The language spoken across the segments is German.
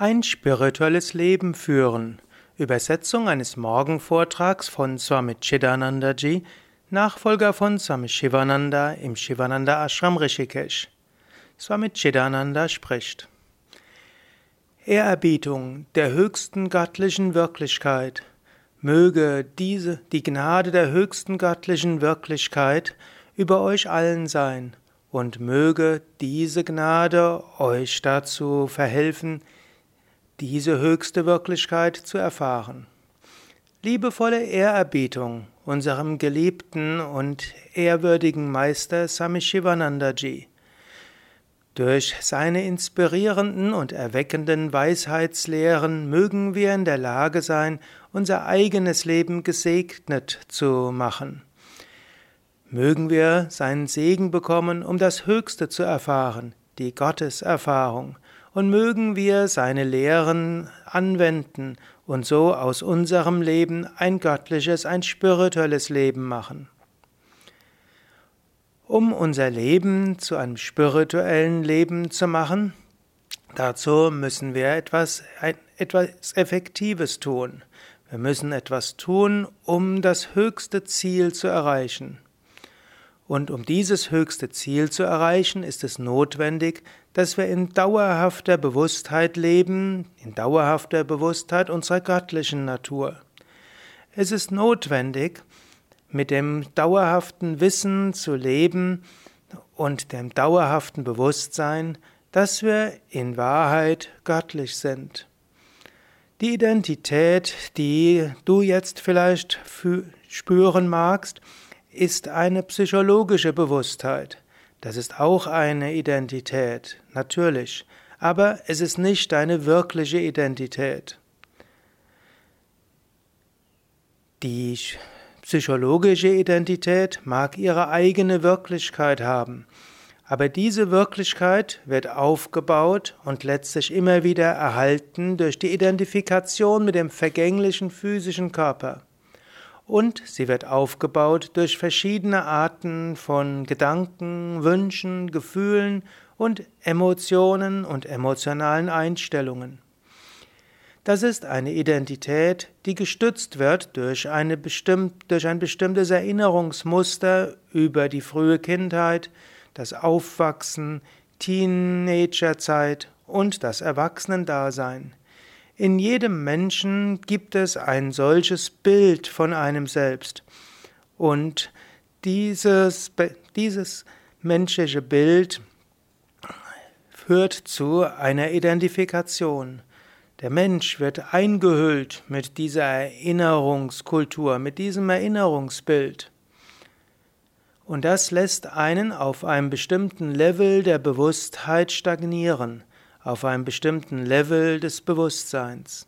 Ein spirituelles Leben führen. Übersetzung eines Morgenvortrags von Swami Chidanandaji, Nachfolger von Swami Shivananda im Shivananda Ashram Rishikesh. Swami Chidananda spricht. Ehrerbietung der höchsten göttlichen Wirklichkeit. Möge diese, die Gnade der höchsten göttlichen Wirklichkeit über euch allen sein und möge diese Gnade euch dazu verhelfen, diese höchste Wirklichkeit zu erfahren. Liebevolle Ehrerbietung unserem geliebten und ehrwürdigen Meister Swami Shivanandaji. Durch seine inspirierenden und erweckenden Weisheitslehren mögen wir in der Lage sein, unser eigenes Leben gesegnet zu machen. Mögen wir seinen Segen bekommen, um das Höchste zu erfahren, die Gotteserfahrung, und mögen wir seine Lehren anwenden und so aus unserem Leben ein göttliches, ein spirituelles Leben machen. Um unser Leben zu einem spirituellen Leben zu machen, dazu müssen wir etwas, etwas Effektives tun. Wir müssen etwas tun, um das höchste Ziel zu erreichen. Und um dieses höchste Ziel zu erreichen, ist es notwendig, dass wir in dauerhafter Bewusstheit leben, in dauerhafter Bewusstheit unserer göttlichen Natur. Es ist notwendig, mit dem dauerhaften Wissen zu leben und dem dauerhaften Bewusstsein, dass wir in Wahrheit göttlich sind. Die Identität, die du jetzt vielleicht spüren magst, ist eine psychologische Bewusstheit. Das ist auch eine Identität, natürlich, aber es ist nicht deine wirkliche Identität. Die psychologische Identität mag ihre eigene Wirklichkeit haben, aber diese Wirklichkeit wird aufgebaut und letztlich immer wieder erhalten durch die Identifikation mit dem vergänglichen physischen Körper und sie wird aufgebaut durch verschiedene Arten von Gedanken, Wünschen, Gefühlen und Emotionen und emotionalen Einstellungen. Das ist eine Identität, die gestützt wird durch, eine bestimmt, durch ein bestimmtes Erinnerungsmuster über die frühe Kindheit, das Aufwachsen, Teenagerzeit und das Erwachsenendasein. In jedem Menschen gibt es ein solches Bild von einem selbst. Und dieses, dieses menschliche Bild führt zu einer Identifikation. Der Mensch wird eingehüllt mit dieser Erinnerungskultur, mit diesem Erinnerungsbild. Und das lässt einen auf einem bestimmten Level der Bewusstheit stagnieren auf einem bestimmten Level des Bewusstseins.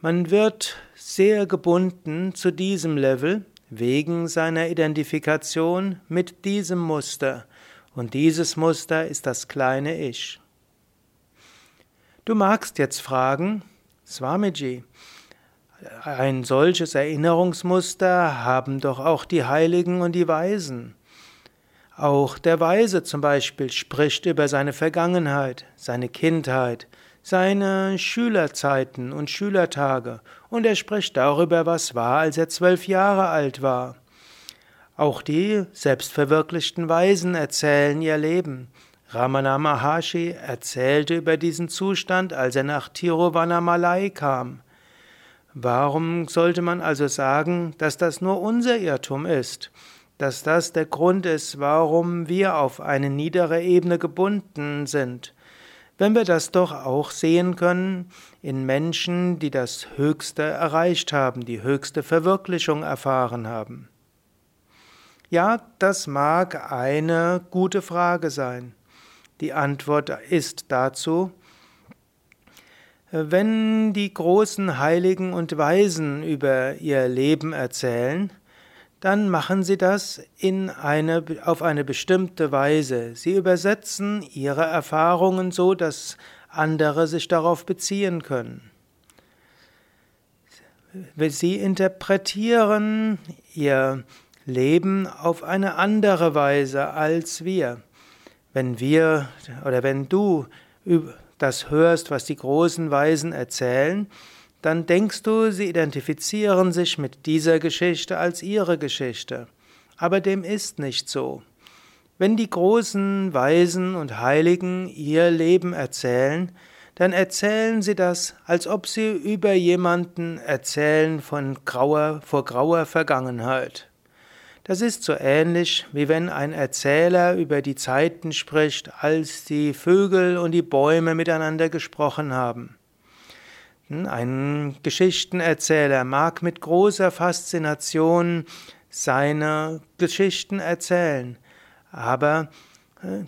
Man wird sehr gebunden zu diesem Level wegen seiner Identifikation mit diesem Muster. Und dieses Muster ist das kleine Ich. Du magst jetzt fragen, Swamiji, ein solches Erinnerungsmuster haben doch auch die Heiligen und die Weisen. Auch der Weise zum Beispiel spricht über seine Vergangenheit, seine Kindheit, seine Schülerzeiten und Schülertage, und er spricht darüber, was war, als er zwölf Jahre alt war. Auch die selbstverwirklichten Weisen erzählen ihr Leben. Ramana Maharshi erzählte über diesen Zustand, als er nach Tiruvannamalai kam. Warum sollte man also sagen, dass das nur unser Irrtum ist? Dass das der Grund ist, warum wir auf eine niedere Ebene gebunden sind. Wenn wir das doch auch sehen können in Menschen, die das Höchste erreicht haben, die höchste Verwirklichung erfahren haben. Ja, das mag eine gute Frage sein. Die Antwort ist dazu, wenn die großen Heiligen und Weisen über ihr Leben erzählen, dann machen Sie das in eine, auf eine bestimmte Weise. Sie übersetzen Ihre Erfahrungen so, dass andere sich darauf beziehen können. Sie interpretieren Ihr Leben auf eine andere Weise als wir. Wenn wir oder wenn du das hörst, was die großen Weisen erzählen, dann denkst du, sie identifizieren sich mit dieser Geschichte als ihre Geschichte. Aber dem ist nicht so. Wenn die großen Weisen und Heiligen ihr Leben erzählen, dann erzählen sie das, als ob sie über jemanden erzählen von grauer, vor grauer Vergangenheit. Das ist so ähnlich, wie wenn ein Erzähler über die Zeiten spricht, als die Vögel und die Bäume miteinander gesprochen haben. Hm, ein Geschichtenerzähler mag mit großer Faszination seine Geschichten erzählen, aber äh,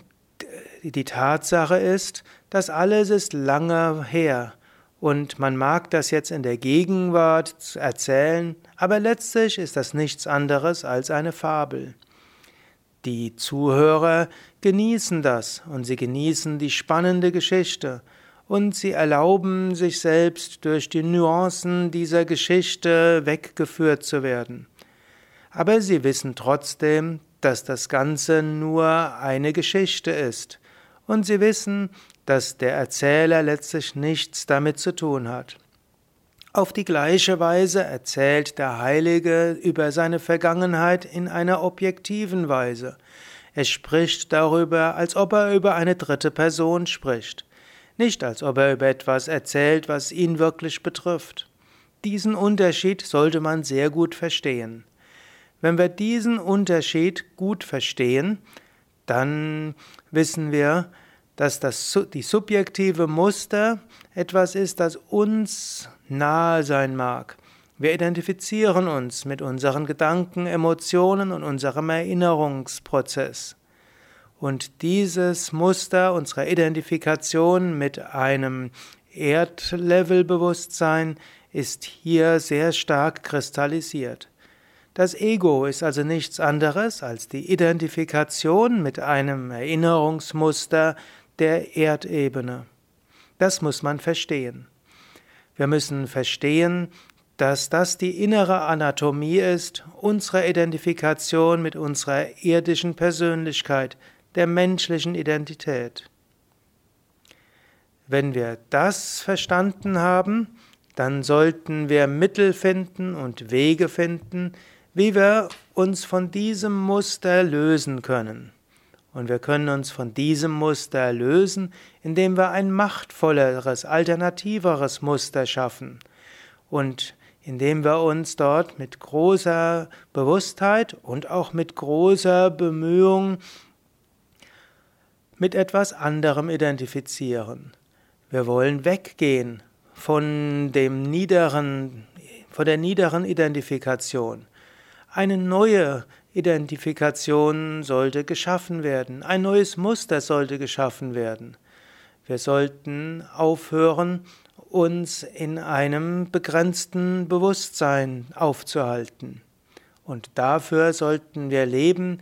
die Tatsache ist, das alles ist lange her. Und man mag das jetzt in der Gegenwart erzählen, aber letztlich ist das nichts anderes als eine Fabel. Die Zuhörer genießen das und sie genießen die spannende Geschichte und sie erlauben sich selbst durch die Nuancen dieser Geschichte weggeführt zu werden. Aber sie wissen trotzdem, dass das Ganze nur eine Geschichte ist, und sie wissen, dass der Erzähler letztlich nichts damit zu tun hat. Auf die gleiche Weise erzählt der Heilige über seine Vergangenheit in einer objektiven Weise. Er spricht darüber, als ob er über eine dritte Person spricht, nicht als ob er über etwas erzählt, was ihn wirklich betrifft. Diesen Unterschied sollte man sehr gut verstehen. Wenn wir diesen Unterschied gut verstehen, dann wissen wir, dass das, die subjektive Muster etwas ist, das uns nahe sein mag. Wir identifizieren uns mit unseren Gedanken, Emotionen und unserem Erinnerungsprozess. Und dieses Muster unserer Identifikation mit einem Erdlevelbewusstsein ist hier sehr stark kristallisiert. Das Ego ist also nichts anderes als die Identifikation mit einem Erinnerungsmuster der Erdebene. Das muss man verstehen. Wir müssen verstehen, dass das die innere Anatomie ist, unserer Identifikation mit unserer irdischen Persönlichkeit, der menschlichen Identität. Wenn wir das verstanden haben, dann sollten wir Mittel finden und Wege finden, wie wir uns von diesem Muster lösen können. Und wir können uns von diesem Muster lösen, indem wir ein machtvolleres, alternativeres Muster schaffen. Und indem wir uns dort mit großer Bewusstheit und auch mit großer Bemühung mit etwas anderem identifizieren. Wir wollen weggehen von dem niederen, von der niederen Identifikation. Eine neue Identifikation sollte geschaffen werden, ein neues Muster sollte geschaffen werden. Wir sollten aufhören, uns in einem begrenzten Bewusstsein aufzuhalten. Und dafür sollten wir leben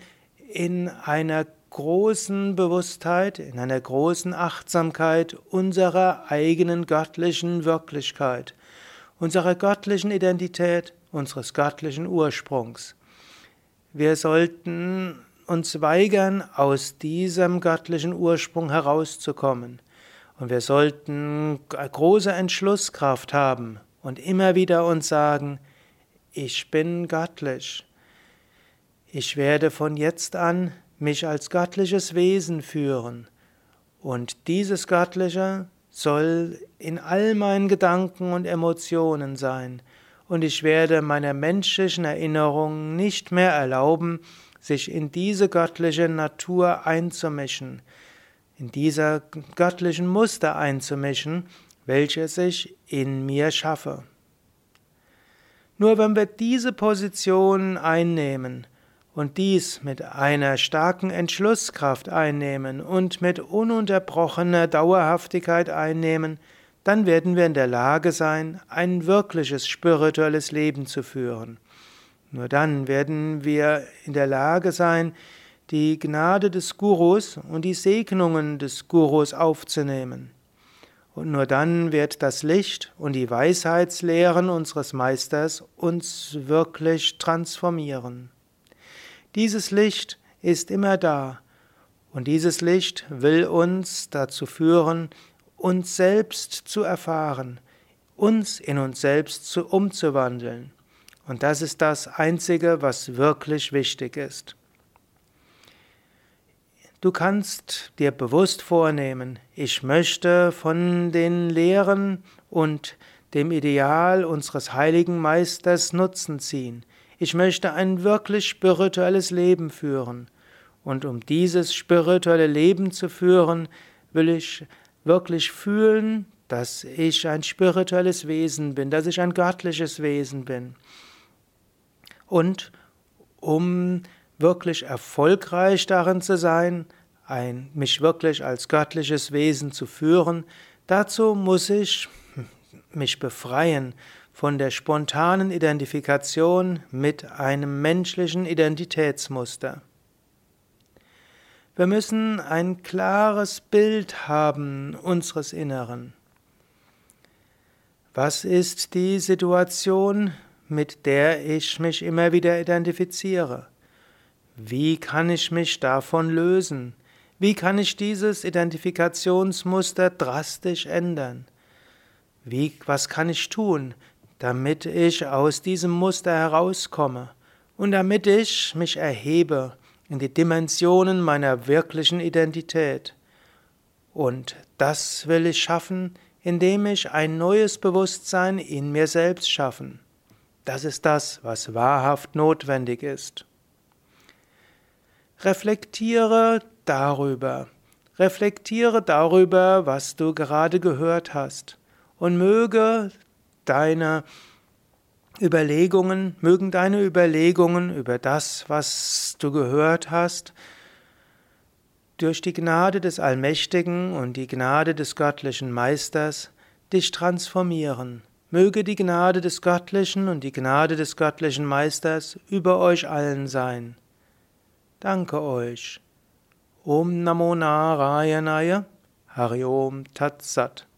in einer großen Bewusstheit, in einer großen Achtsamkeit unserer eigenen göttlichen Wirklichkeit, unserer göttlichen Identität, unseres göttlichen Ursprungs. Wir sollten uns weigern, aus diesem göttlichen Ursprung herauszukommen. Und wir sollten große Entschlusskraft haben und immer wieder uns sagen, ich bin göttlich. Ich werde von jetzt an mich als göttliches Wesen führen. Und dieses Göttliche soll in all meinen Gedanken und Emotionen sein und ich werde meiner menschlichen Erinnerung nicht mehr erlauben, sich in diese göttliche Natur einzumischen, in dieser göttlichen Muster einzumischen, welches ich in mir schaffe. Nur wenn wir diese Position einnehmen und dies mit einer starken Entschlusskraft einnehmen und mit ununterbrochener Dauerhaftigkeit einnehmen, dann werden wir in der Lage sein, ein wirkliches spirituelles Leben zu führen. Nur dann werden wir in der Lage sein, die Gnade des Gurus und die Segnungen des Gurus aufzunehmen. Und nur dann wird das Licht und die Weisheitslehren unseres Meisters uns wirklich transformieren. Dieses Licht ist immer da und dieses Licht will uns dazu führen, uns selbst zu erfahren, uns in uns selbst zu umzuwandeln. Und das ist das Einzige, was wirklich wichtig ist. Du kannst dir bewusst vornehmen, ich möchte von den Lehren und dem Ideal unseres heiligen Meisters Nutzen ziehen. Ich möchte ein wirklich spirituelles Leben führen. Und um dieses spirituelle Leben zu führen, will ich wirklich fühlen, dass ich ein spirituelles Wesen bin, dass ich ein göttliches Wesen bin. Und um wirklich erfolgreich darin zu sein, ein, mich wirklich als göttliches Wesen zu führen, dazu muss ich mich befreien von der spontanen Identifikation mit einem menschlichen Identitätsmuster. Wir müssen ein klares Bild haben unseres Inneren. Was ist die Situation, mit der ich mich immer wieder identifiziere? Wie kann ich mich davon lösen? Wie kann ich dieses Identifikationsmuster drastisch ändern? Wie, was kann ich tun, damit ich aus diesem Muster herauskomme und damit ich mich erhebe in die Dimensionen meiner wirklichen Identität? Und das will ich schaffen, indem ich ein neues Bewusstsein in mir selbst schaffen. Das ist das, was wahrhaft notwendig ist. Reflektiere darüber. Reflektiere darüber, was du gerade gehört hast. Und möge deine Überlegungen, mögen deine Überlegungen über das, was du gehört hast, durch die Gnade des Allmächtigen und die Gnade des göttlichen Meisters dich transformieren. Möge die Gnade des Göttlichen und die Gnade des göttlichen Meisters über euch allen sein. Danke euch. Om Namo Narayanaya Hari Om Tat Sat